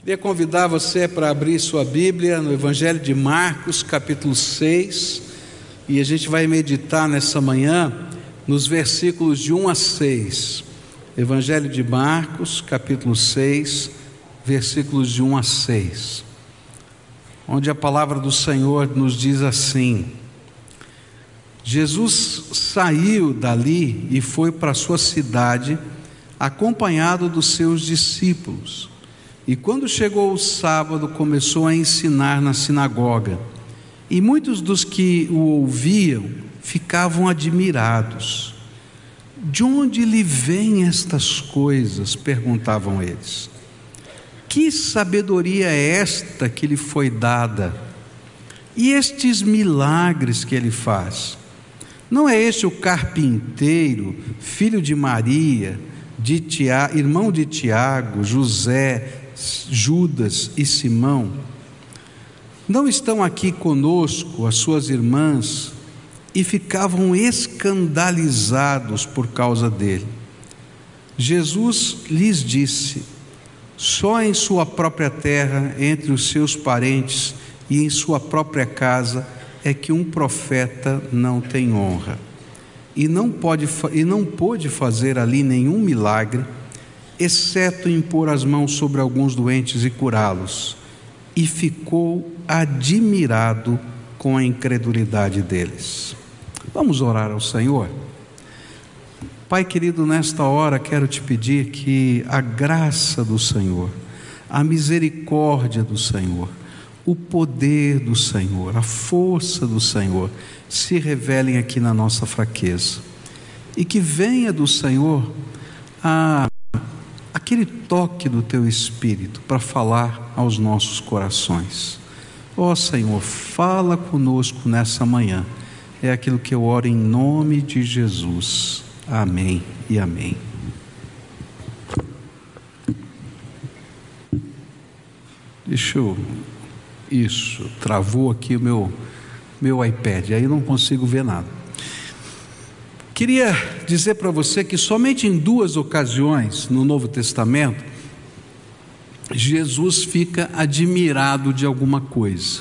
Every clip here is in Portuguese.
Queria convidar você para abrir sua Bíblia no Evangelho de Marcos, capítulo 6, e a gente vai meditar nessa manhã nos versículos de 1 a 6. Evangelho de Marcos, capítulo 6, versículos de 1 a 6. Onde a palavra do Senhor nos diz assim: Jesus saiu dali e foi para sua cidade, acompanhado dos seus discípulos. E quando chegou o sábado, começou a ensinar na sinagoga. E muitos dos que o ouviam ficavam admirados. De onde lhe vêm estas coisas? perguntavam eles. Que sabedoria é esta que lhe foi dada? E estes milagres que ele faz? Não é este o carpinteiro, filho de Maria, de Tiago, irmão de Tiago, José, Judas e Simão, não estão aqui conosco as suas irmãs e ficavam escandalizados por causa dele. Jesus lhes disse: só em sua própria terra, entre os seus parentes e em sua própria casa, é que um profeta não tem honra. E não pode e não pôde fazer ali nenhum milagre exceto impor as mãos sobre alguns doentes e curá-los, e ficou admirado com a incredulidade deles. Vamos orar ao Senhor? Pai querido, nesta hora quero te pedir que a graça do Senhor, a misericórdia do Senhor, o poder do Senhor, a força do Senhor se revelem aqui na nossa fraqueza e que venha do Senhor a aquele toque do teu espírito para falar aos nossos corações. Ó oh, Senhor, fala conosco nessa manhã. É aquilo que eu oro em nome de Jesus. Amém e amém. Deixa eu. Isso, travou aqui o meu, meu iPad, aí não consigo ver nada. Queria dizer para você que somente em duas ocasiões no Novo Testamento, Jesus fica admirado de alguma coisa.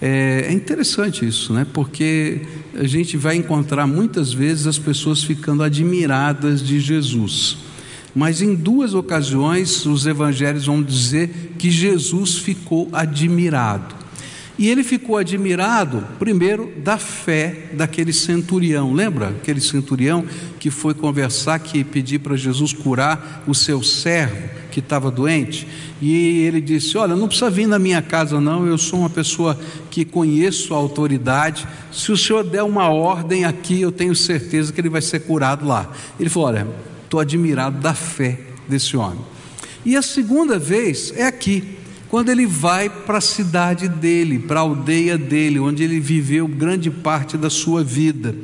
É, é, interessante isso, né? Porque a gente vai encontrar muitas vezes as pessoas ficando admiradas de Jesus. Mas em duas ocasiões os evangelhos vão dizer que Jesus ficou admirado. E ele ficou admirado, primeiro, da fé daquele centurião. Lembra aquele centurião que foi conversar, que pediu para Jesus curar o seu servo que estava doente? E ele disse: Olha, não precisa vir na minha casa, não. Eu sou uma pessoa que conheço a autoridade. Se o senhor der uma ordem aqui, eu tenho certeza que ele vai ser curado lá. Ele falou: Olha, estou admirado da fé desse homem. E a segunda vez é aqui quando ele vai para a cidade dele, para a aldeia dele, onde ele viveu grande parte da sua vida.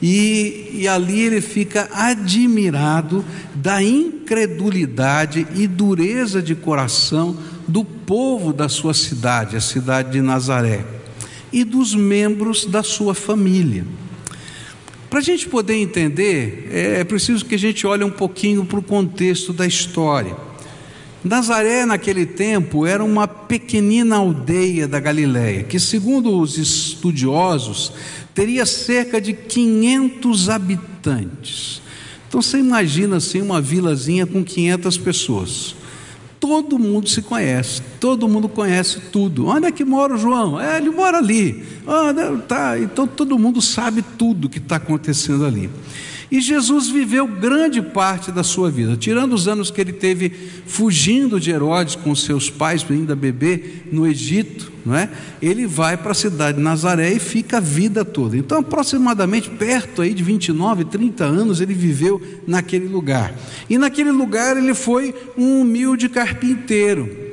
E, e ali ele fica admirado da incredulidade e dureza de coração do povo da sua cidade, a cidade de Nazaré, e dos membros da sua família. Para a gente poder entender, é preciso que a gente olhe um pouquinho para o contexto da história. Nazaré, naquele tempo, era uma pequenina aldeia da Galiléia, que, segundo os estudiosos, teria cerca de 500 habitantes. Então você imagina assim uma vilazinha com 500 pessoas. Todo mundo se conhece, todo mundo conhece tudo. Onde é que mora o João? É, ele mora ali. Ah, tá. Então todo mundo sabe tudo que está acontecendo ali. E Jesus viveu grande parte da sua vida, tirando os anos que ele teve fugindo de Herodes com seus pais, ainda bebê, no Egito, não é? Ele vai para a cidade de Nazaré e fica a vida toda. Então, aproximadamente perto aí de 29, 30 anos ele viveu naquele lugar. E naquele lugar ele foi um humilde carpinteiro.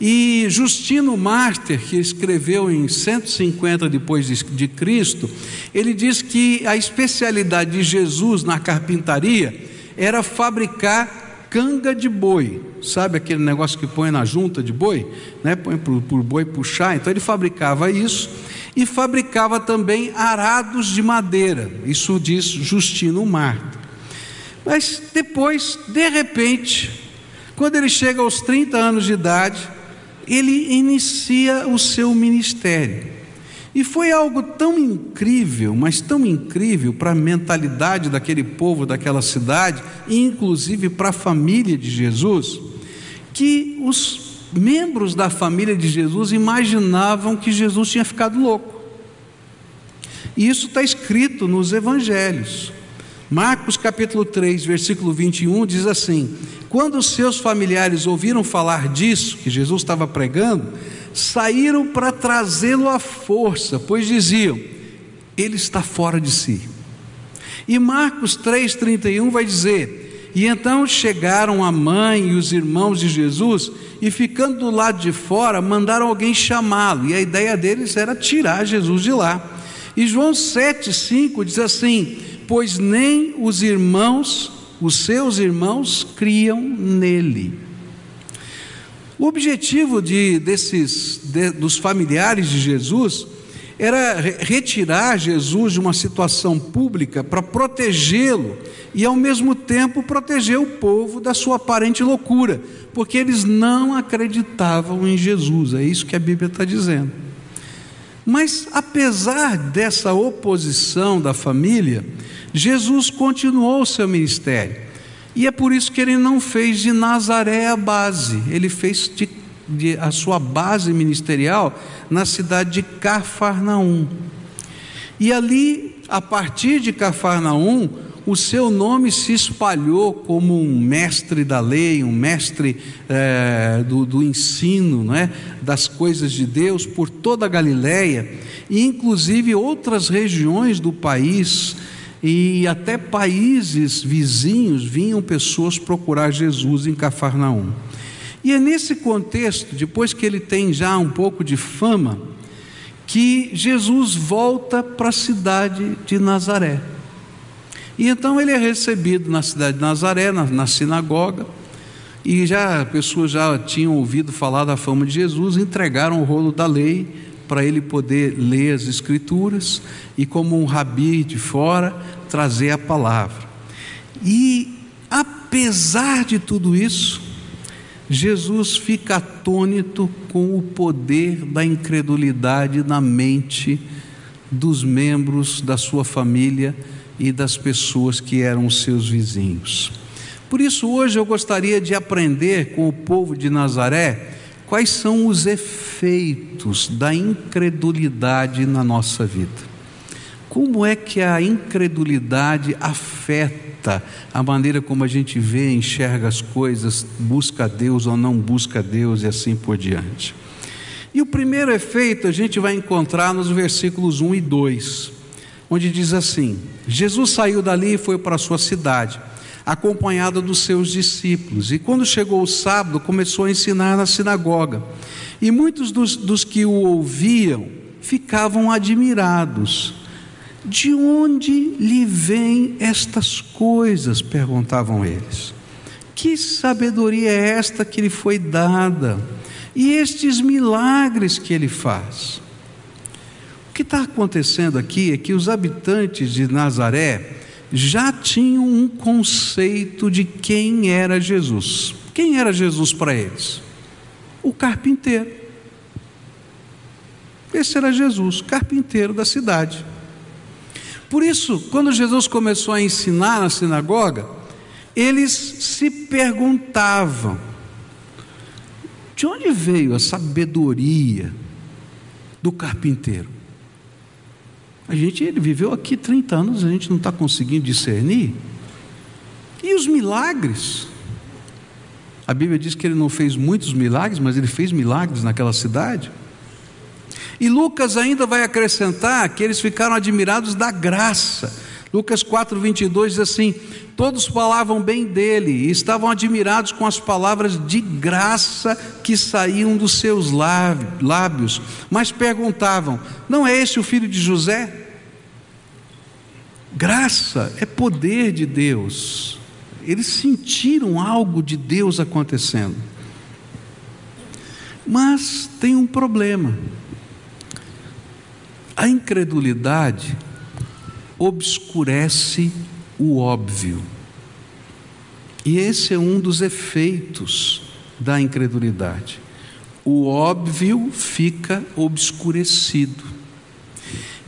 E Justino Mártir, que escreveu em 150 depois de Cristo, ele diz que a especialidade de Jesus na carpintaria era fabricar canga de boi. Sabe aquele negócio que põe na junta de boi? Né? Põe para o boi puxar. Então ele fabricava isso e fabricava também arados de madeira. Isso diz Justino Mártir. Mas depois, de repente, Quando ele chega aos 30 anos de idade, ele inicia o seu ministério. E foi algo tão incrível, mas tão incrível para a mentalidade daquele povo, daquela cidade, e inclusive para a família de Jesus, que os membros da família de Jesus imaginavam que Jesus tinha ficado louco. E isso está escrito nos evangelhos. Marcos capítulo 3, versículo 21 diz assim: Quando os seus familiares ouviram falar disso, que Jesus estava pregando, saíram para trazê-lo à força, pois diziam: Ele está fora de si. E Marcos 3,31 vai dizer: E então chegaram a mãe e os irmãos de Jesus, e ficando do lado de fora, mandaram alguém chamá-lo, e a ideia deles era tirar Jesus de lá. E João 7,5 diz assim: Pois nem os irmãos, os seus irmãos, criam nele. O objetivo de, desses, de, dos familiares de Jesus era retirar Jesus de uma situação pública para protegê-lo e, ao mesmo tempo, proteger o povo da sua aparente loucura, porque eles não acreditavam em Jesus, é isso que a Bíblia está dizendo. Mas, apesar dessa oposição da família, Jesus continuou o seu ministério. E é por isso que ele não fez de Nazaré a base, ele fez de, de, a sua base ministerial na cidade de Cafarnaum. E ali, a partir de Cafarnaum, o seu nome se espalhou como um mestre da lei, um mestre é, do, do, ensino, não é? das coisas de Deus por toda a Galiléia e inclusive outras regiões do país e até países vizinhos vinham pessoas procurar Jesus em Cafarnaum. E é nesse contexto, depois que ele tem já um pouco de fama, que Jesus volta para a cidade de Nazaré. E então ele é recebido na cidade de Nazaré, na, na sinagoga, e já pessoas já tinham ouvido falar da fama de Jesus, entregaram o rolo da lei para ele poder ler as Escrituras e, como um rabi de fora, trazer a palavra. E, apesar de tudo isso, Jesus fica atônito com o poder da incredulidade na mente dos membros da sua família e das pessoas que eram seus vizinhos. Por isso, hoje eu gostaria de aprender com o povo de Nazaré quais são os efeitos da incredulidade na nossa vida. Como é que a incredulidade afeta a maneira como a gente vê, enxerga as coisas, busca Deus ou não busca Deus e assim por diante? E o primeiro efeito a gente vai encontrar nos versículos 1 e 2, onde diz assim: Jesus saiu dali e foi para a sua cidade acompanhada dos seus discípulos. E quando chegou o sábado, começou a ensinar na sinagoga. E muitos dos, dos que o ouviam ficavam admirados. De onde lhe vêm estas coisas? perguntavam eles. Que sabedoria é esta que lhe foi dada? E estes milagres que ele faz? O que está acontecendo aqui é que os habitantes de Nazaré já tinham um conceito de quem era Jesus. Quem era Jesus para eles? O carpinteiro. Esse era Jesus, carpinteiro da cidade. Por isso, quando Jesus começou a ensinar na sinagoga, eles se perguntavam: de onde veio a sabedoria do carpinteiro? A gente, ele viveu aqui 30 anos, a gente não está conseguindo discernir. E os milagres? A Bíblia diz que ele não fez muitos milagres, mas ele fez milagres naquela cidade. E Lucas ainda vai acrescentar que eles ficaram admirados da graça. Lucas 4, 22 diz assim: Todos falavam bem dele e estavam admirados com as palavras de graça que saíam dos seus lábios, mas perguntavam: Não é este o filho de José? Graça é poder de Deus. Eles sentiram algo de Deus acontecendo. Mas tem um problema. A incredulidade obscurece o óbvio. E esse é um dos efeitos da incredulidade. O óbvio fica obscurecido.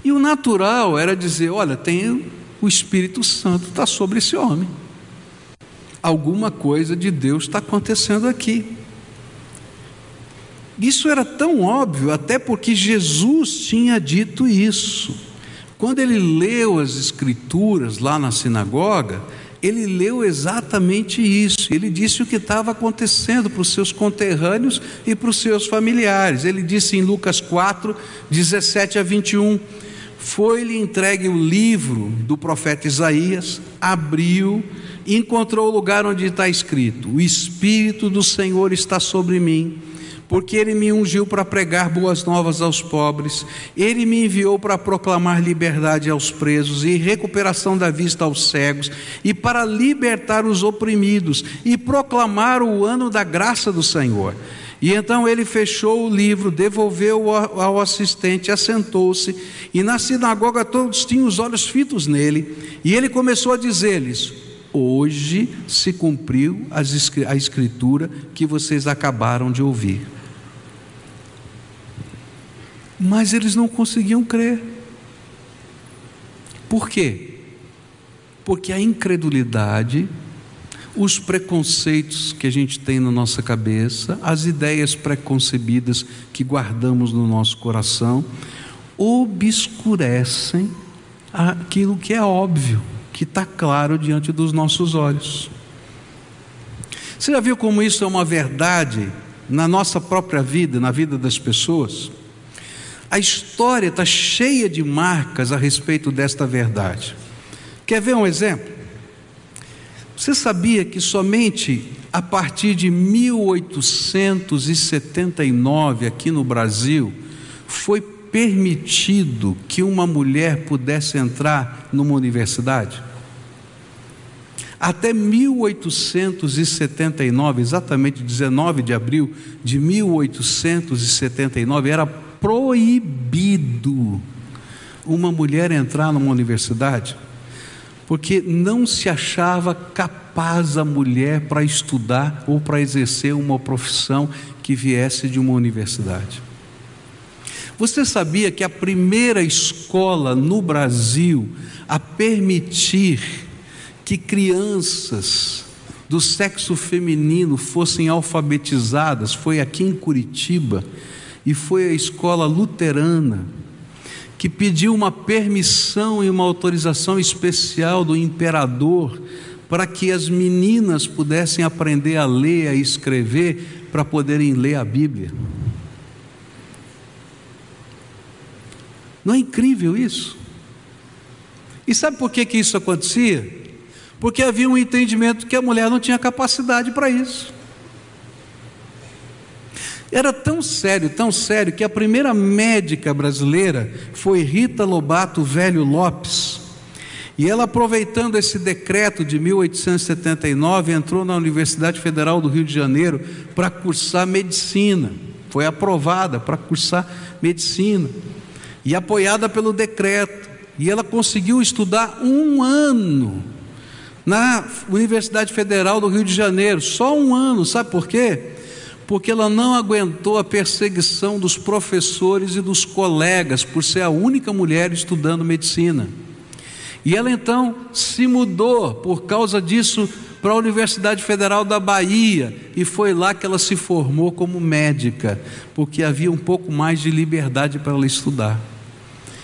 E o natural era dizer: olha, tem o Espírito Santo está sobre esse homem. Alguma coisa de Deus está acontecendo aqui. Isso era tão óbvio, até porque Jesus tinha dito isso. Quando ele leu as Escrituras lá na sinagoga, ele leu exatamente isso. Ele disse o que estava acontecendo para os seus conterrâneos e para os seus familiares. Ele disse em Lucas 4, 17 a 21. Foi-lhe entregue o livro do profeta Isaías, abriu e encontrou o lugar onde está escrito: O Espírito do Senhor está sobre mim porque ele me ungiu para pregar boas novas aos pobres, ele me enviou para proclamar liberdade aos presos e recuperação da vista aos cegos, e para libertar os oprimidos e proclamar o ano da graça do Senhor. E então ele fechou o livro, devolveu ao assistente, assentou-se, e na sinagoga todos tinham os olhos fitos nele, e ele começou a dizer-lhes: Hoje se cumpriu a escritura que vocês acabaram de ouvir mas eles não conseguiam crer. Por quê? Porque a incredulidade, os preconceitos que a gente tem na nossa cabeça, as ideias preconcebidas que guardamos no nosso coração, obscurecem aquilo que é óbvio, que está claro diante dos nossos olhos. Você já viu como isso é uma verdade na nossa própria vida, na vida das pessoas? A história está cheia de marcas a respeito desta verdade. Quer ver um exemplo? Você sabia que somente a partir de 1879, aqui no Brasil, foi permitido que uma mulher pudesse entrar numa universidade? Até 1879, exatamente 19 de abril de 1879, era proibido uma mulher entrar numa universidade, porque não se achava capaz a mulher para estudar ou para exercer uma profissão que viesse de uma universidade. Você sabia que a primeira escola no Brasil a permitir que crianças do sexo feminino fossem alfabetizadas foi aqui em Curitiba? E foi a escola luterana que pediu uma permissão e uma autorização especial do imperador para que as meninas pudessem aprender a ler, a escrever, para poderem ler a Bíblia. Não é incrível isso? E sabe por que, que isso acontecia? Porque havia um entendimento que a mulher não tinha capacidade para isso. Era tão sério, tão sério, que a primeira médica brasileira foi Rita Lobato Velho Lopes. E ela, aproveitando esse decreto de 1879, entrou na Universidade Federal do Rio de Janeiro para cursar medicina. Foi aprovada para cursar medicina. E apoiada pelo decreto. E ela conseguiu estudar um ano na Universidade Federal do Rio de Janeiro. Só um ano, sabe por quê? Porque ela não aguentou a perseguição dos professores e dos colegas por ser a única mulher estudando medicina. E ela então se mudou por causa disso para a Universidade Federal da Bahia e foi lá que ela se formou como médica, porque havia um pouco mais de liberdade para ela estudar.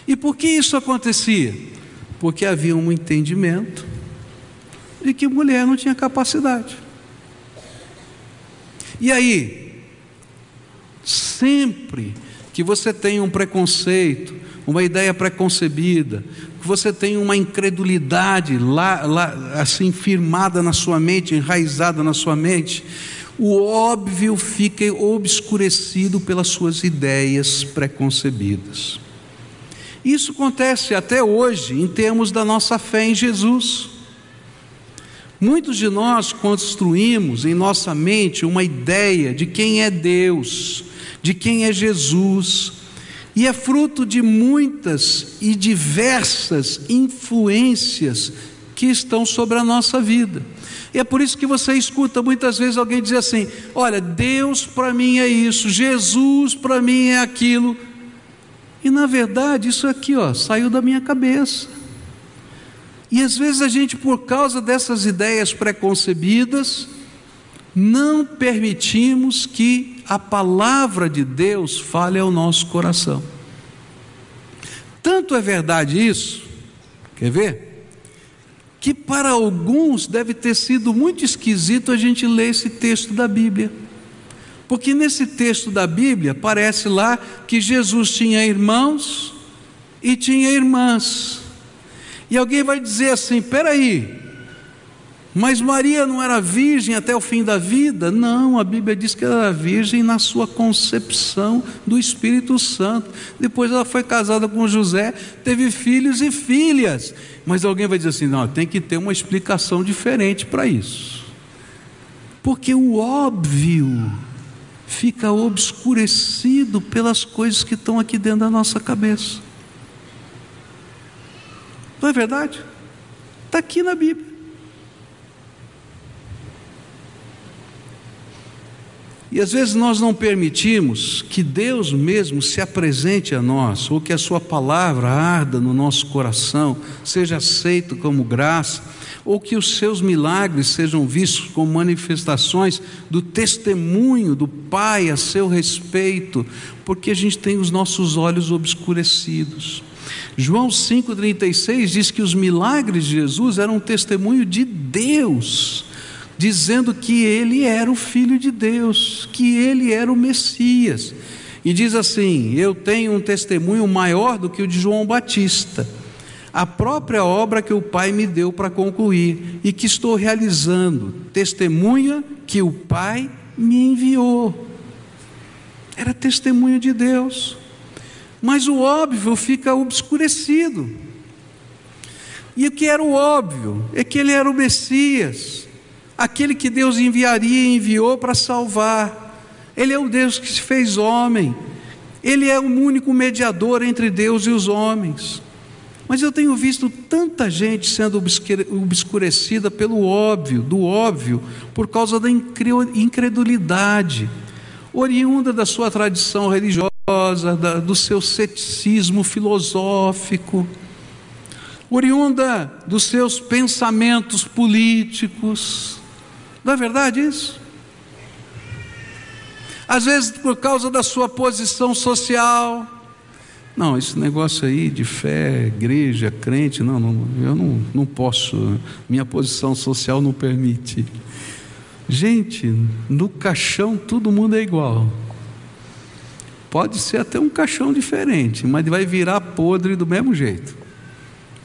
E por que isso acontecia? Porque havia um entendimento de que mulher não tinha capacidade. E aí, sempre que você tem um preconceito, uma ideia preconcebida, que você tem uma incredulidade lá, lá assim firmada na sua mente, enraizada na sua mente, o óbvio fica obscurecido pelas suas ideias preconcebidas. Isso acontece até hoje em termos da nossa fé em Jesus. Muitos de nós construímos em nossa mente uma ideia de quem é Deus, de quem é Jesus, e é fruto de muitas e diversas influências que estão sobre a nossa vida. E é por isso que você escuta muitas vezes alguém dizer assim: olha, Deus para mim é isso, Jesus para mim é aquilo. E na verdade, isso aqui, ó, saiu da minha cabeça. E às vezes a gente, por causa dessas ideias preconcebidas, não permitimos que a palavra de Deus fale ao nosso coração. Tanto é verdade isso, quer ver? Que para alguns deve ter sido muito esquisito a gente ler esse texto da Bíblia. Porque nesse texto da Bíblia parece lá que Jesus tinha irmãos e tinha irmãs. E alguém vai dizer assim: peraí, mas Maria não era virgem até o fim da vida? Não, a Bíblia diz que ela era virgem na sua concepção do Espírito Santo. Depois ela foi casada com José, teve filhos e filhas. Mas alguém vai dizer assim: não, tem que ter uma explicação diferente para isso. Porque o óbvio fica obscurecido pelas coisas que estão aqui dentro da nossa cabeça. Não é verdade? Está aqui na Bíblia. E às vezes nós não permitimos que Deus mesmo se apresente a nós, ou que a Sua palavra arda no nosso coração, seja aceito como graça ou que os seus milagres sejam vistos como manifestações do testemunho do Pai a seu respeito, porque a gente tem os nossos olhos obscurecidos. João 5,36 diz que os milagres de Jesus eram um testemunho de Deus, dizendo que ele era o Filho de Deus, que ele era o Messias. E diz assim: Eu tenho um testemunho maior do que o de João Batista a própria obra que o Pai me deu para concluir e que estou realizando, testemunha que o Pai me enviou. Era testemunha de Deus, mas o óbvio fica obscurecido. E o que era o óbvio é que ele era o Messias, aquele que Deus enviaria e enviou para salvar. Ele é o Deus que se fez homem, ele é o único mediador entre Deus e os homens. Mas eu tenho visto tanta gente sendo obscurecida pelo óbvio, do óbvio, por causa da incredulidade, oriunda da sua tradição religiosa, do seu ceticismo filosófico, oriunda dos seus pensamentos políticos. Não é verdade isso? Às vezes por causa da sua posição social, não, esse negócio aí de fé, igreja, crente, não, não eu não, não posso, minha posição social não permite. Gente, no caixão todo mundo é igual. Pode ser até um caixão diferente, mas vai virar podre do mesmo jeito.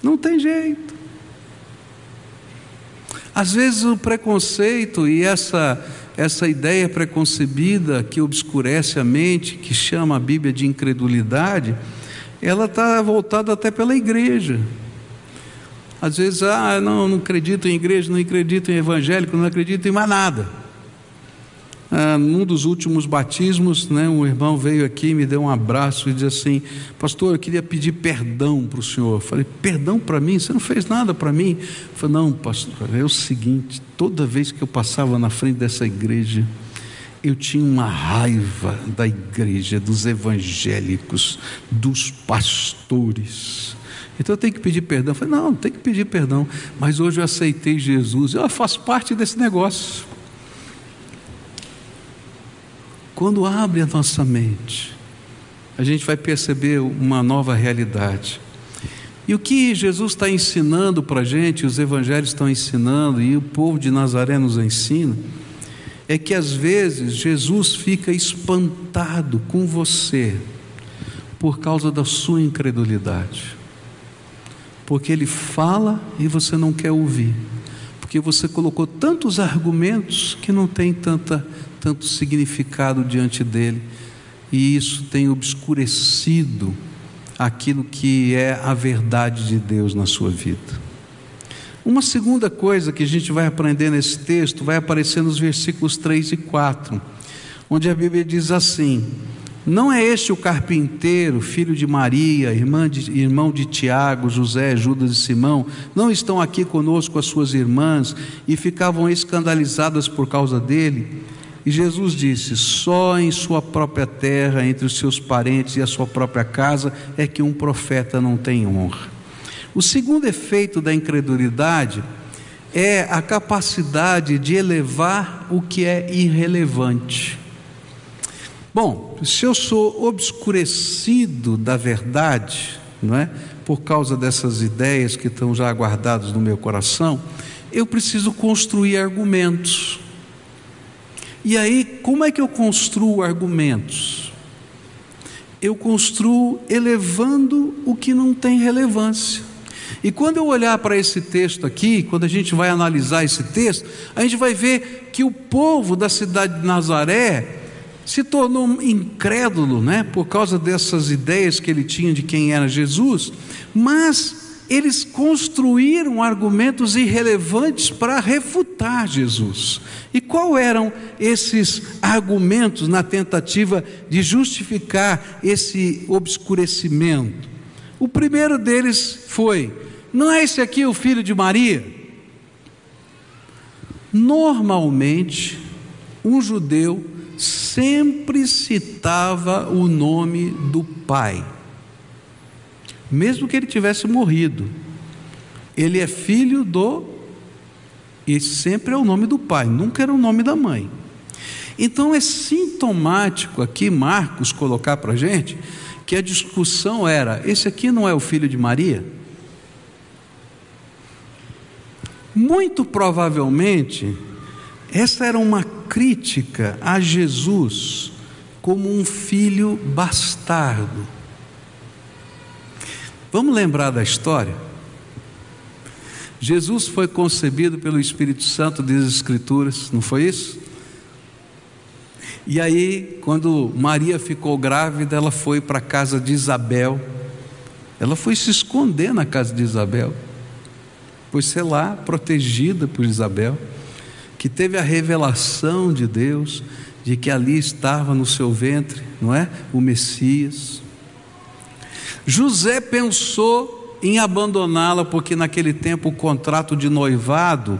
Não tem jeito. Às vezes o preconceito e essa essa ideia preconcebida que obscurece a mente, que chama a Bíblia de incredulidade, ela está voltada até pela igreja. Às vezes, ah, não, não acredito em igreja, não acredito em evangélico, não acredito em mais nada. Ah, num dos últimos batismos, né, um irmão veio aqui, me deu um abraço e disse assim: Pastor, eu queria pedir perdão para o senhor. Eu falei: Perdão para mim? Você não fez nada para mim? Eu falei: Não, pastor, é o seguinte: toda vez que eu passava na frente dessa igreja, eu tinha uma raiva da igreja, dos evangélicos, dos pastores. Então eu tenho que pedir perdão. Eu falei, não, não tem que pedir perdão. Mas hoje eu aceitei Jesus. Eu faço parte desse negócio. Quando abre a nossa mente, a gente vai perceber uma nova realidade. E o que Jesus está ensinando para a gente, os evangelhos estão ensinando, e o povo de Nazaré nos ensina, é que às vezes Jesus fica espantado com você por causa da sua incredulidade. Porque ele fala e você não quer ouvir. Porque você colocou tantos argumentos que não tem tanta, tanto significado diante dele. E isso tem obscurecido aquilo que é a verdade de Deus na sua vida. Uma segunda coisa que a gente vai aprender nesse texto vai aparecer nos versículos 3 e 4, onde a Bíblia diz assim: Não é este o carpinteiro, filho de Maria, irmã de, irmão de Tiago, José, Judas e Simão? Não estão aqui conosco as suas irmãs e ficavam escandalizadas por causa dele? E Jesus disse: Só em sua própria terra, entre os seus parentes e a sua própria casa, é que um profeta não tem honra. O segundo efeito da incredulidade é a capacidade de elevar o que é irrelevante. Bom, se eu sou obscurecido da verdade, não é? Por causa dessas ideias que estão já guardadas no meu coração, eu preciso construir argumentos. E aí, como é que eu construo argumentos? Eu construo elevando o que não tem relevância. E quando eu olhar para esse texto aqui, quando a gente vai analisar esse texto, a gente vai ver que o povo da cidade de Nazaré se tornou incrédulo, né, por causa dessas ideias que ele tinha de quem era Jesus, mas eles construíram argumentos irrelevantes para refutar Jesus. E qual eram esses argumentos na tentativa de justificar esse obscurecimento? O primeiro deles foi: não é esse aqui o filho de Maria? Normalmente, um judeu sempre citava o nome do pai mesmo que ele tivesse morrido. Ele é filho do. E sempre é o nome do pai, nunca era o nome da mãe. Então é sintomático aqui Marcos colocar para a gente que a discussão era: esse aqui não é o filho de Maria? Muito provavelmente, essa era uma crítica a Jesus como um filho bastardo. Vamos lembrar da história? Jesus foi concebido pelo Espírito Santo das Escrituras, não foi isso? E aí, quando Maria ficou grávida, ela foi para a casa de Isabel. Ela foi se esconder na casa de Isabel. Foi ser lá, protegida por Isabel, que teve a revelação de Deus de que ali estava no seu ventre, não é? O Messias. José pensou em abandoná-la, porque naquele tempo o contrato de noivado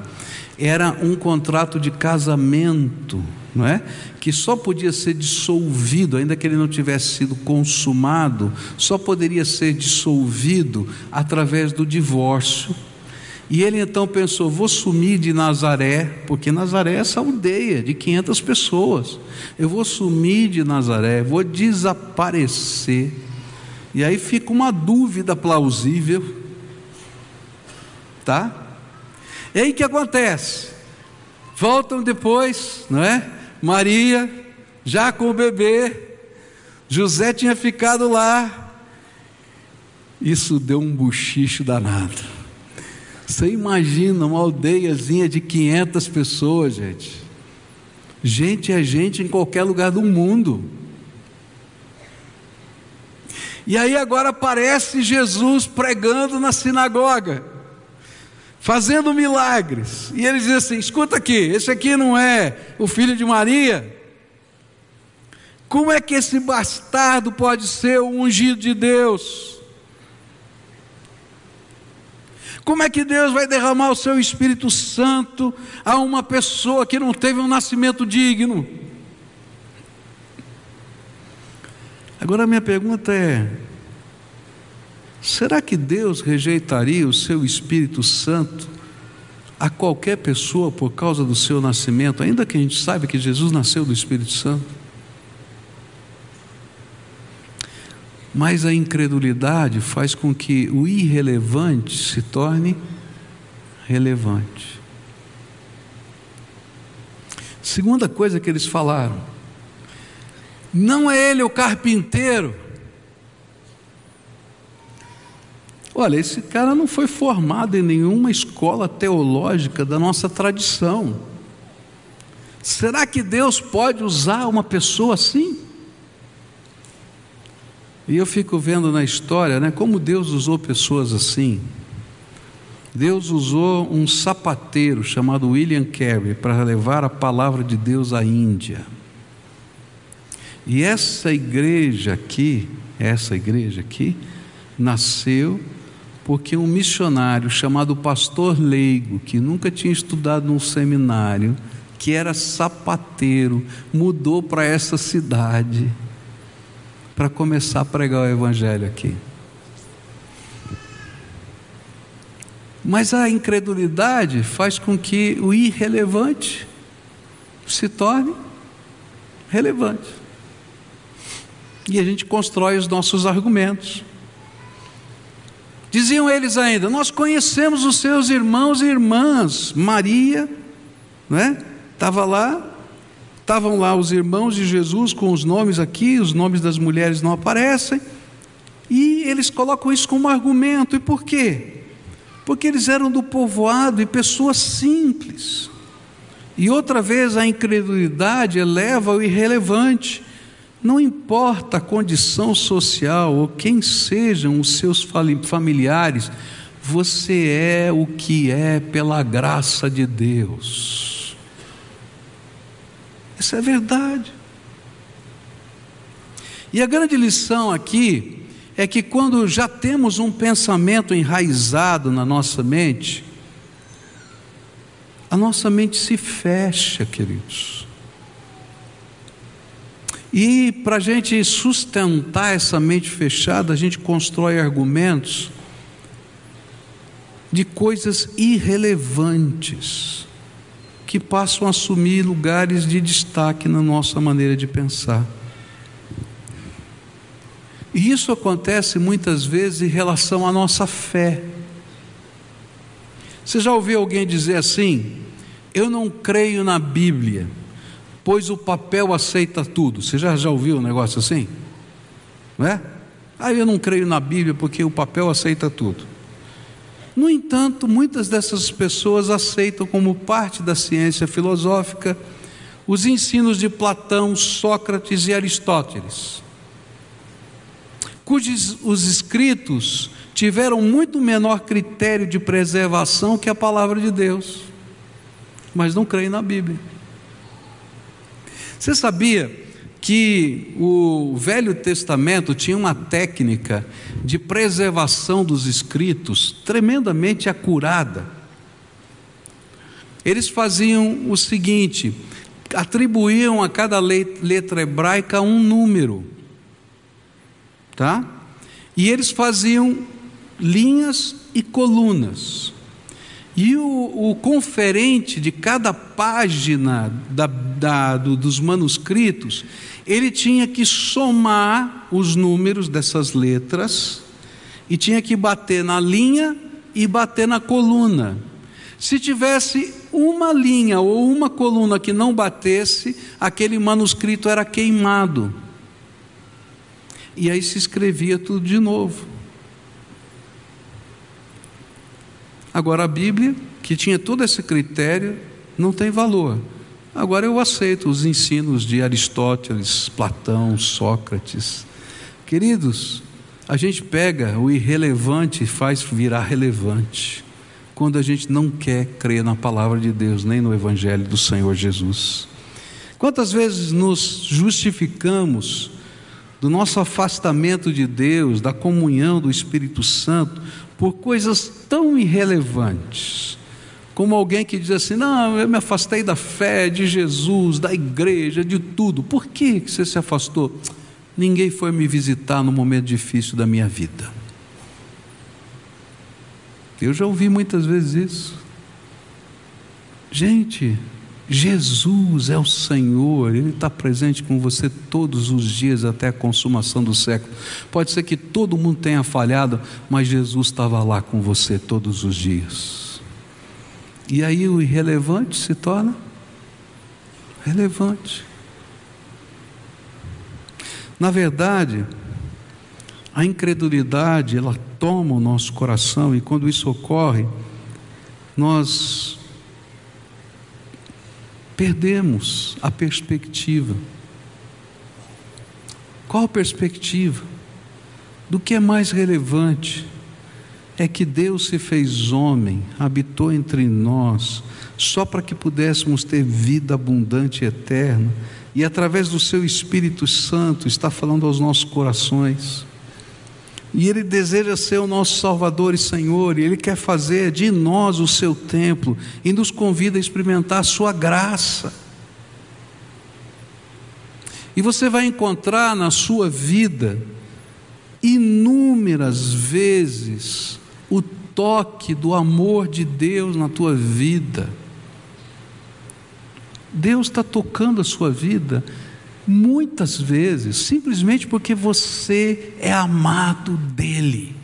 era um contrato de casamento, não é? Que só podia ser dissolvido, ainda que ele não tivesse sido consumado, só poderia ser dissolvido através do divórcio. E ele então pensou: vou sumir de Nazaré, porque Nazaré é essa aldeia de 500 pessoas. Eu vou sumir de Nazaré, vou desaparecer e aí fica uma dúvida plausível, tá? E aí que acontece? Voltam depois, não é? Maria, já com o bebê, José tinha ficado lá. Isso deu um buchicho danado. Você imagina uma aldeiazinha de 500 pessoas, gente. Gente é gente em qualquer lugar do mundo. E aí agora aparece Jesus pregando na sinagoga, fazendo milagres. E ele diz assim: escuta aqui, esse aqui não é o filho de Maria? Como é que esse bastardo pode ser o ungido de Deus? Como é que Deus vai derramar o seu Espírito Santo a uma pessoa que não teve um nascimento digno? Agora a minha pergunta é: será que Deus rejeitaria o seu Espírito Santo a qualquer pessoa por causa do seu nascimento, ainda que a gente saiba que Jesus nasceu do Espírito Santo? Mas a incredulidade faz com que o irrelevante se torne relevante. Segunda coisa que eles falaram, não é ele o carpinteiro. Olha, esse cara não foi formado em nenhuma escola teológica da nossa tradição. Será que Deus pode usar uma pessoa assim? E eu fico vendo na história, né, como Deus usou pessoas assim. Deus usou um sapateiro chamado William Carey para levar a palavra de Deus à Índia. E essa igreja aqui, essa igreja aqui, nasceu porque um missionário chamado Pastor Leigo, que nunca tinha estudado num seminário, que era sapateiro, mudou para essa cidade para começar a pregar o Evangelho aqui. Mas a incredulidade faz com que o irrelevante se torne relevante. E a gente constrói os nossos argumentos. Diziam eles ainda: Nós conhecemos os seus irmãos e irmãs. Maria, não é? Estava lá, estavam lá os irmãos de Jesus com os nomes aqui, os nomes das mulheres não aparecem. E eles colocam isso como argumento. E por quê? Porque eles eram do povoado e pessoas simples. E outra vez a incredulidade eleva o irrelevante. Não importa a condição social ou quem sejam os seus familiares, você é o que é pela graça de Deus. Isso é verdade. E a grande lição aqui é que quando já temos um pensamento enraizado na nossa mente, a nossa mente se fecha, queridos. E para a gente sustentar essa mente fechada, a gente constrói argumentos de coisas irrelevantes que passam a assumir lugares de destaque na nossa maneira de pensar. E isso acontece muitas vezes em relação à nossa fé. Você já ouviu alguém dizer assim: Eu não creio na Bíblia, pois o papel aceita tudo. Você já, já ouviu um negócio assim? Não é? Ah, eu não creio na Bíblia porque o papel aceita tudo. No entanto, muitas dessas pessoas aceitam como parte da ciência filosófica os ensinos de Platão, Sócrates e Aristóteles, cujos os escritos tiveram muito menor critério de preservação que a palavra de Deus, mas não creem na Bíblia. Você sabia que o Velho Testamento tinha uma técnica de preservação dos escritos tremendamente acurada? Eles faziam o seguinte: atribuíam a cada letra hebraica um número, tá? E eles faziam linhas e colunas. E o, o conferente de cada página da, da, do, dos manuscritos, ele tinha que somar os números dessas letras e tinha que bater na linha e bater na coluna. Se tivesse uma linha ou uma coluna que não batesse, aquele manuscrito era queimado. E aí se escrevia tudo de novo. Agora a Bíblia, que tinha todo esse critério, não tem valor. Agora eu aceito os ensinos de Aristóteles, Platão, Sócrates. Queridos, a gente pega o irrelevante e faz virar relevante. Quando a gente não quer crer na palavra de Deus, nem no Evangelho do Senhor Jesus. Quantas vezes nos justificamos do nosso afastamento de Deus, da comunhão do Espírito Santo, por coisas tão irrelevantes, como alguém que diz assim: Não, eu me afastei da fé, de Jesus, da igreja, de tudo. Por que você se afastou? Ninguém foi me visitar no momento difícil da minha vida. Eu já ouvi muitas vezes isso. Gente, Jesus é o Senhor, Ele está presente com você todos os dias até a consumação do século. Pode ser que todo mundo tenha falhado, mas Jesus estava lá com você todos os dias. E aí o irrelevante se torna relevante. Na verdade, a incredulidade, ela toma o nosso coração e quando isso ocorre, nós perdemos a perspectiva. Qual a perspectiva? Do que é mais relevante é que Deus se fez homem, habitou entre nós, só para que pudéssemos ter vida abundante e eterna, e através do seu Espírito Santo está falando aos nossos corações. E Ele deseja ser o nosso Salvador e Senhor, e Ele quer fazer de nós o seu templo, e nos convida a experimentar a Sua graça. E você vai encontrar na sua vida inúmeras vezes o toque do amor de Deus na tua vida. Deus está tocando a sua vida muitas vezes, simplesmente porque você é amado dEle.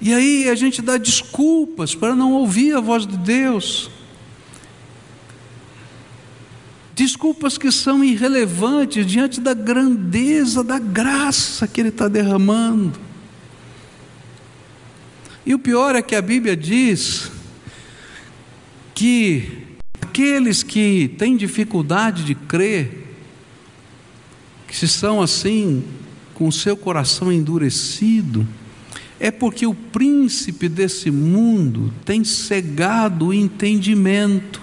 E aí a gente dá desculpas para não ouvir a voz de Deus. Desculpas que são irrelevantes diante da grandeza da graça que Ele está derramando. E o pior é que a Bíblia diz que aqueles que têm dificuldade de crer, que são assim, com o seu coração endurecido, é porque o príncipe desse mundo tem cegado o entendimento.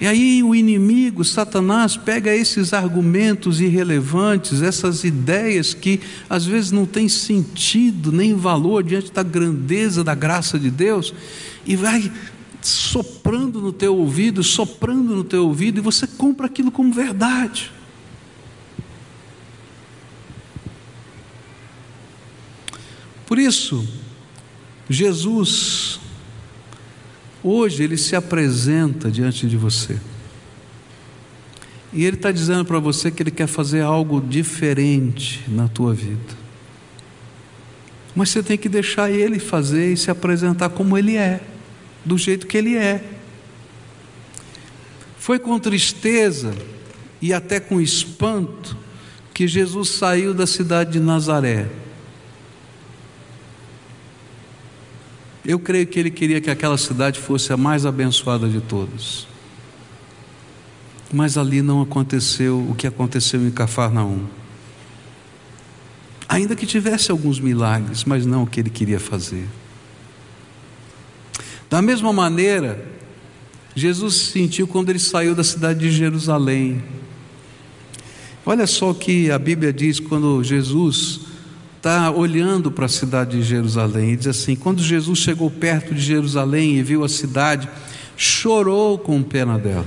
E aí o inimigo, Satanás, pega esses argumentos irrelevantes, essas ideias que às vezes não têm sentido nem valor diante da grandeza da graça de Deus, e vai soprando no teu ouvido, soprando no teu ouvido, e você compra aquilo como verdade. Por isso, Jesus Hoje ele se apresenta diante de você. E ele está dizendo para você que ele quer fazer algo diferente na tua vida. Mas você tem que deixar ele fazer e se apresentar como ele é, do jeito que ele é. Foi com tristeza e até com espanto que Jesus saiu da cidade de Nazaré Eu creio que ele queria que aquela cidade fosse a mais abençoada de todas. Mas ali não aconteceu o que aconteceu em Cafarnaum. Ainda que tivesse alguns milagres, mas não o que ele queria fazer. Da mesma maneira, Jesus se sentiu quando ele saiu da cidade de Jerusalém. Olha só o que a Bíblia diz quando Jesus está olhando para a cidade de Jerusalém e diz assim: quando Jesus chegou perto de Jerusalém e viu a cidade, chorou com pena dela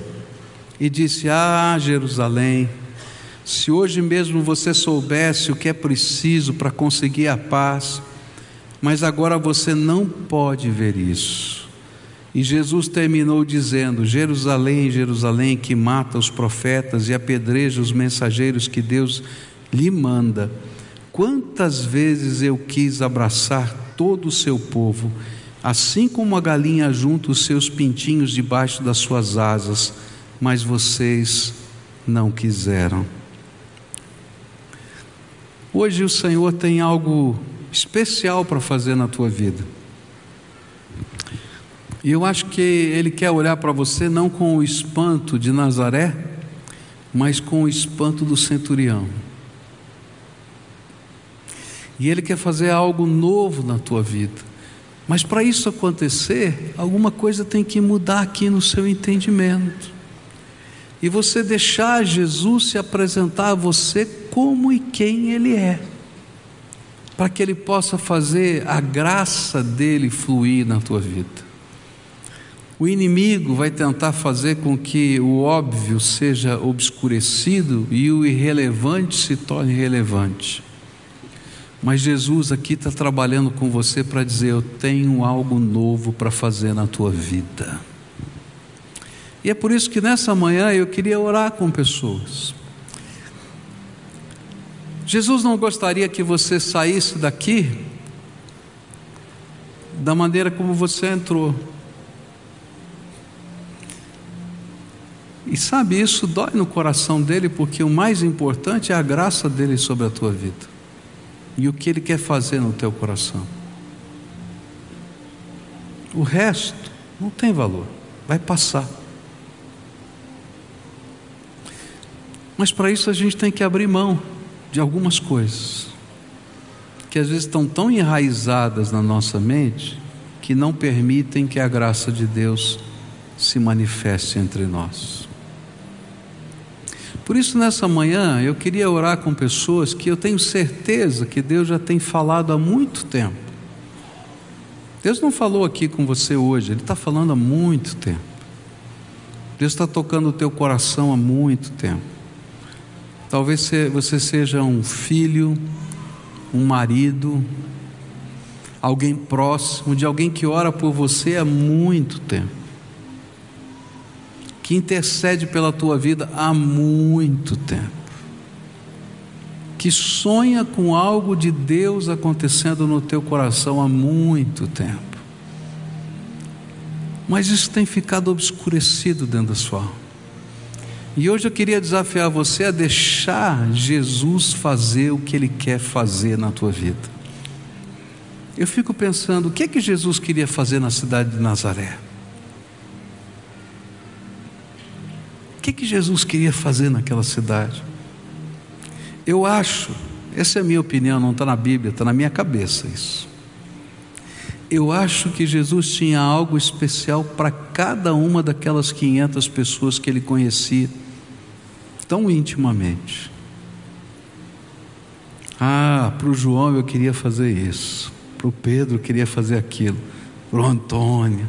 e disse: Ah, Jerusalém, se hoje mesmo você soubesse o que é preciso para conseguir a paz, mas agora você não pode ver isso. E Jesus terminou dizendo: Jerusalém, Jerusalém, que mata os profetas e apedreja os mensageiros que Deus lhe manda. Quantas vezes eu quis abraçar todo o seu povo, assim como a galinha junta os seus pintinhos debaixo das suas asas, mas vocês não quiseram. Hoje o Senhor tem algo especial para fazer na tua vida. E eu acho que Ele quer olhar para você não com o espanto de Nazaré, mas com o espanto do centurião. E Ele quer fazer algo novo na tua vida. Mas para isso acontecer, alguma coisa tem que mudar aqui no seu entendimento. E você deixar Jesus se apresentar a você como e quem Ele é, para que Ele possa fazer a graça dele fluir na tua vida. O inimigo vai tentar fazer com que o óbvio seja obscurecido e o irrelevante se torne relevante. Mas Jesus aqui está trabalhando com você para dizer: Eu tenho algo novo para fazer na tua vida. E é por isso que nessa manhã eu queria orar com pessoas. Jesus não gostaria que você saísse daqui da maneira como você entrou. E sabe, isso dói no coração dele, porque o mais importante é a graça dele sobre a tua vida e o que Ele quer fazer no teu coração. O resto não tem valor, vai passar. Mas para isso a gente tem que abrir mão de algumas coisas que às vezes estão tão enraizadas na nossa mente que não permitem que a graça de Deus se manifeste entre nós. Por isso, nessa manhã, eu queria orar com pessoas que eu tenho certeza que Deus já tem falado há muito tempo. Deus não falou aqui com você hoje, Ele está falando há muito tempo. Deus está tocando o teu coração há muito tempo. Talvez você seja um filho, um marido, alguém próximo, de alguém que ora por você há muito tempo que intercede pela tua vida há muito tempo, que sonha com algo de Deus acontecendo no teu coração há muito tempo, mas isso tem ficado obscurecido dentro da sua alma. E hoje eu queria desafiar você a deixar Jesus fazer o que Ele quer fazer na tua vida. Eu fico pensando, o que é que Jesus queria fazer na cidade de Nazaré? Que, que Jesus queria fazer naquela cidade? Eu acho, essa é a minha opinião, não está na Bíblia, está na minha cabeça isso. Eu acho que Jesus tinha algo especial para cada uma daquelas 500 pessoas que ele conhecia tão intimamente. Ah, para o João eu queria fazer isso, para o Pedro eu queria fazer aquilo, para o Antônio,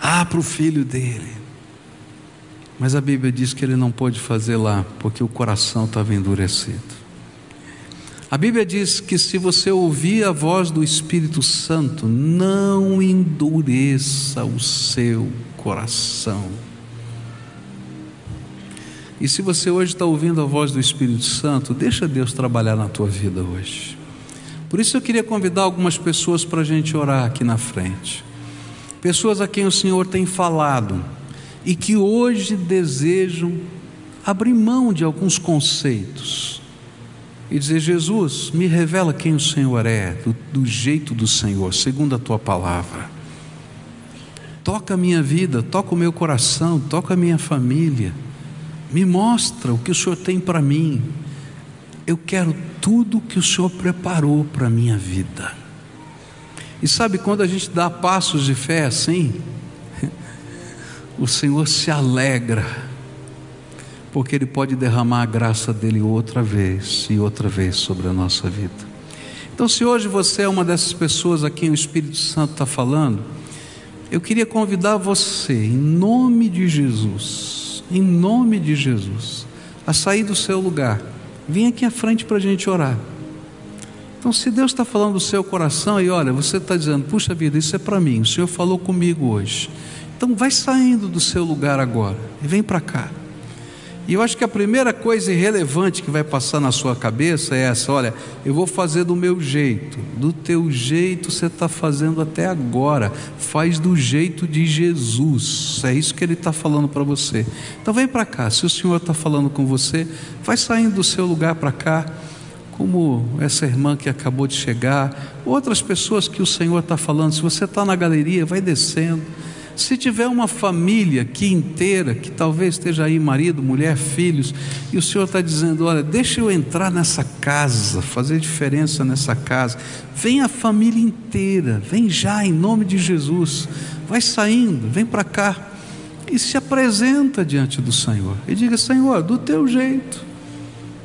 ah, para o filho dele. Mas a Bíblia diz que ele não pôde fazer lá, porque o coração estava endurecido. A Bíblia diz que se você ouvir a voz do Espírito Santo, não endureça o seu coração. E se você hoje está ouvindo a voz do Espírito Santo, deixa Deus trabalhar na tua vida hoje. Por isso eu queria convidar algumas pessoas para a gente orar aqui na frente. Pessoas a quem o Senhor tem falado e que hoje desejam abrir mão de alguns conceitos e dizer: Jesus, me revela quem o Senhor é, do, do jeito do Senhor, segundo a tua palavra. Toca a minha vida, toca o meu coração, toca a minha família. Me mostra o que o Senhor tem para mim. Eu quero tudo que o Senhor preparou para a minha vida. E sabe quando a gente dá passos de fé assim? O Senhor se alegra, porque Ele pode derramar a graça dele outra vez e outra vez sobre a nossa vida. Então, se hoje você é uma dessas pessoas a quem o Espírito Santo está falando, eu queria convidar você, em nome de Jesus, em nome de Jesus, a sair do seu lugar. Vem aqui à frente para a gente orar. Então, se Deus está falando do seu coração e olha, você está dizendo, puxa vida, isso é para mim, o Senhor falou comigo hoje. Então vai saindo do seu lugar agora e vem para cá. E eu acho que a primeira coisa irrelevante que vai passar na sua cabeça é essa: olha, eu vou fazer do meu jeito, do teu jeito você está fazendo até agora, faz do jeito de Jesus, é isso que Ele está falando para você. Então vem para cá, se o Senhor está falando com você, vai saindo do seu lugar para cá, como essa irmã que acabou de chegar, outras pessoas que o Senhor está falando, se você está na galeria, vai descendo. Se tiver uma família aqui inteira, que talvez esteja aí marido, mulher, filhos, e o Senhor está dizendo: Olha, deixa eu entrar nessa casa, fazer diferença nessa casa. Vem a família inteira, vem já em nome de Jesus. Vai saindo, vem para cá e se apresenta diante do Senhor e diga: Senhor, do teu jeito.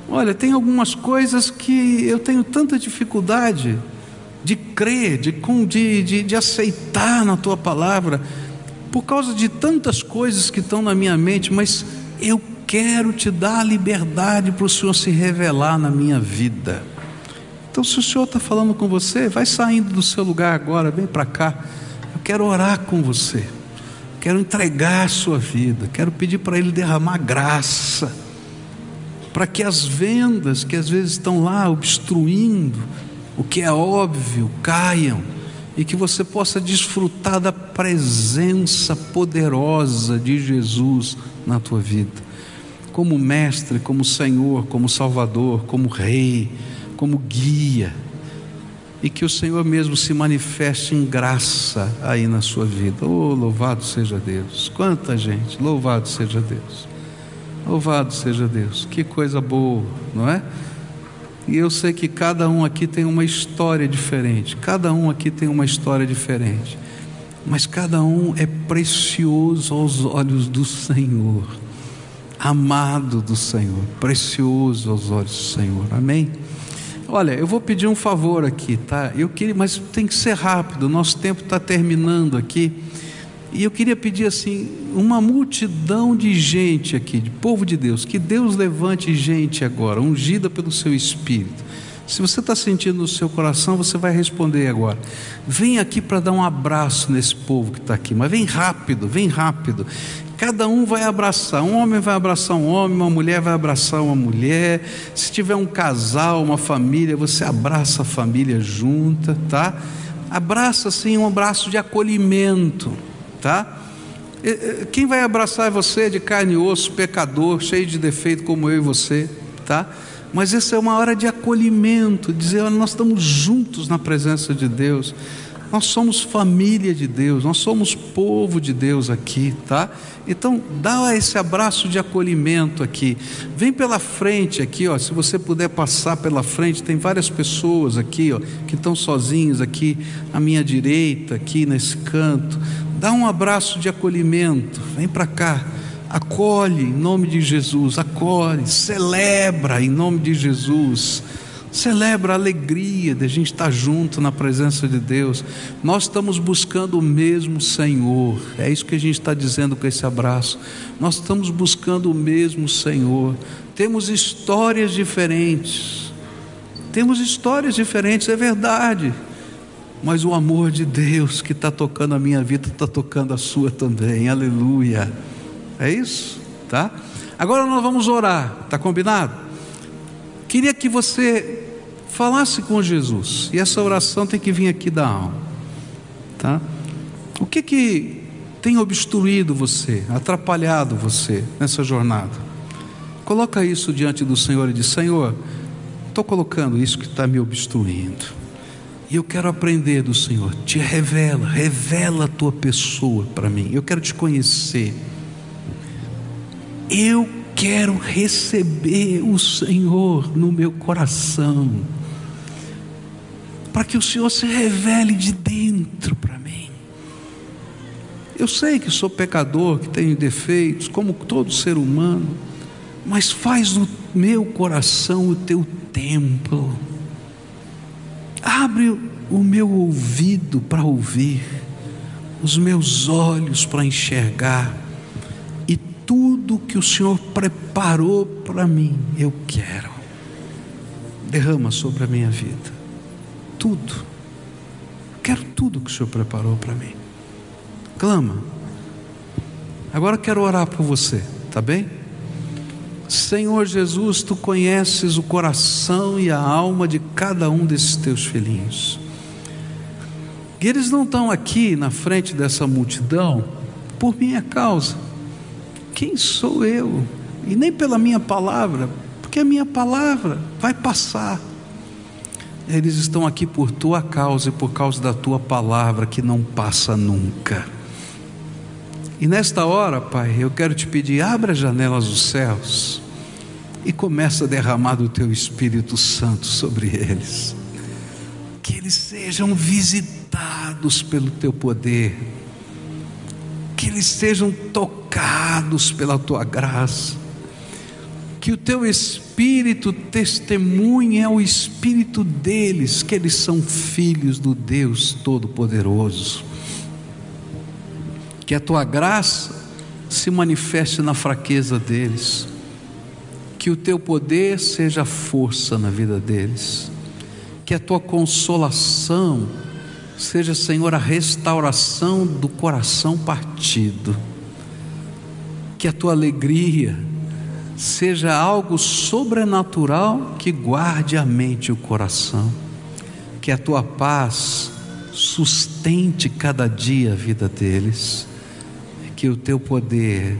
Olha, tem algumas coisas que eu tenho tanta dificuldade de crer, de, de, de, de aceitar na tua palavra por causa de tantas coisas que estão na minha mente, mas eu quero te dar a liberdade para o Senhor se revelar na minha vida. Então, se o Senhor está falando com você, vai saindo do seu lugar agora, vem para cá. Eu quero orar com você, quero entregar a sua vida, quero pedir para Ele derramar graça, para que as vendas que às vezes estão lá obstruindo o que é óbvio caiam e que você possa desfrutar da presença poderosa de Jesus na tua vida, como mestre, como Senhor, como Salvador, como Rei, como guia, e que o Senhor mesmo se manifeste em graça aí na sua vida. Oh, louvado seja Deus! Quanta gente, louvado seja Deus! Louvado seja Deus! Que coisa boa, não é? E eu sei que cada um aqui tem uma história diferente, cada um aqui tem uma história diferente, mas cada um é precioso aos olhos do Senhor. amado do Senhor, precioso aos olhos do Senhor. Amém? Olha, eu vou pedir um favor aqui, tá? Eu queria, mas tem que ser rápido. Nosso tempo está terminando aqui. E eu queria pedir assim, uma multidão de gente aqui, de povo de Deus, que Deus levante gente agora, ungida pelo seu Espírito. Se você está sentindo no seu coração, você vai responder agora. Vem aqui para dar um abraço nesse povo que está aqui, mas vem rápido, vem rápido. Cada um vai abraçar, um homem vai abraçar um homem, uma mulher vai abraçar uma mulher. Se tiver um casal, uma família, você abraça a família junta, tá? Abraça assim um abraço de acolhimento, tá? Quem vai abraçar é você de carne e osso, pecador, cheio de defeito como eu e você, tá? Mas essa é uma hora de acolhimento, dizer, nós estamos juntos na presença de Deus. Nós somos família de Deus, nós somos povo de Deus aqui, tá? Então, dá esse abraço de acolhimento aqui. Vem pela frente aqui, ó, se você puder passar pela frente, tem várias pessoas aqui, ó, que estão sozinhas aqui à minha direita, aqui nesse canto. Dá um abraço de acolhimento. Vem para cá. Acolhe em nome de Jesus, acolhe, celebra em nome de Jesus. Celebra a alegria de a gente estar junto na presença de Deus. Nós estamos buscando o mesmo Senhor. É isso que a gente está dizendo com esse abraço. Nós estamos buscando o mesmo Senhor. Temos histórias diferentes. Temos histórias diferentes, é verdade. Mas o amor de Deus que está tocando a minha vida está tocando a sua também. Aleluia. É isso, tá? Agora nós vamos orar. Tá combinado? Queria que você falasse com Jesus. E essa oração tem que vir aqui da alma. Tá? O que que tem obstruído você, atrapalhado você nessa jornada? Coloca isso diante do Senhor e diz: Senhor, estou colocando isso que está me obstruindo. E eu quero aprender do Senhor. Te revela, revela a tua pessoa para mim. Eu quero te conhecer. Eu quero receber o Senhor no meu coração, para que o Senhor se revele de dentro para mim. Eu sei que sou pecador, que tenho defeitos, como todo ser humano, mas faz do meu coração o teu templo. Abre o meu ouvido para ouvir, os meus olhos para enxergar tudo que o Senhor preparou para mim, eu quero. Derrama sobre a minha vida. Tudo. Quero tudo que o Senhor preparou para mim. Clama. Agora quero orar por você, tá bem? Senhor Jesus, tu conheces o coração e a alma de cada um desses teus filhinhos. E eles não estão aqui na frente dessa multidão por minha causa quem sou eu? E nem pela minha palavra, porque a minha palavra vai passar. Eles estão aqui por tua causa e por causa da tua palavra que não passa nunca. E nesta hora, Pai, eu quero te pedir: abra as janelas dos céus e começa a derramar do teu Espírito Santo sobre eles. Que eles sejam visitados pelo teu poder, que eles sejam tocados pela tua graça. Que o teu espírito testemunhe ao espírito deles que eles são filhos do Deus Todo-Poderoso. Que a tua graça se manifeste na fraqueza deles. Que o teu poder seja força na vida deles. Que a tua consolação seja, Senhor, a restauração do coração partido que a tua alegria seja algo sobrenatural que guarde a mente e o coração, que a tua paz sustente cada dia a vida deles, que o teu poder,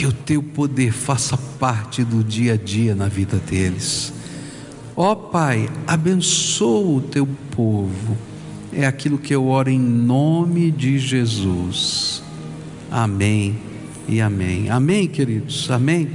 que o teu poder faça parte do dia a dia na vida deles. Ó oh, Pai, abençoa o teu povo. É aquilo que eu oro em nome de Jesus. Amém e amém. Amém, queridos? Amém.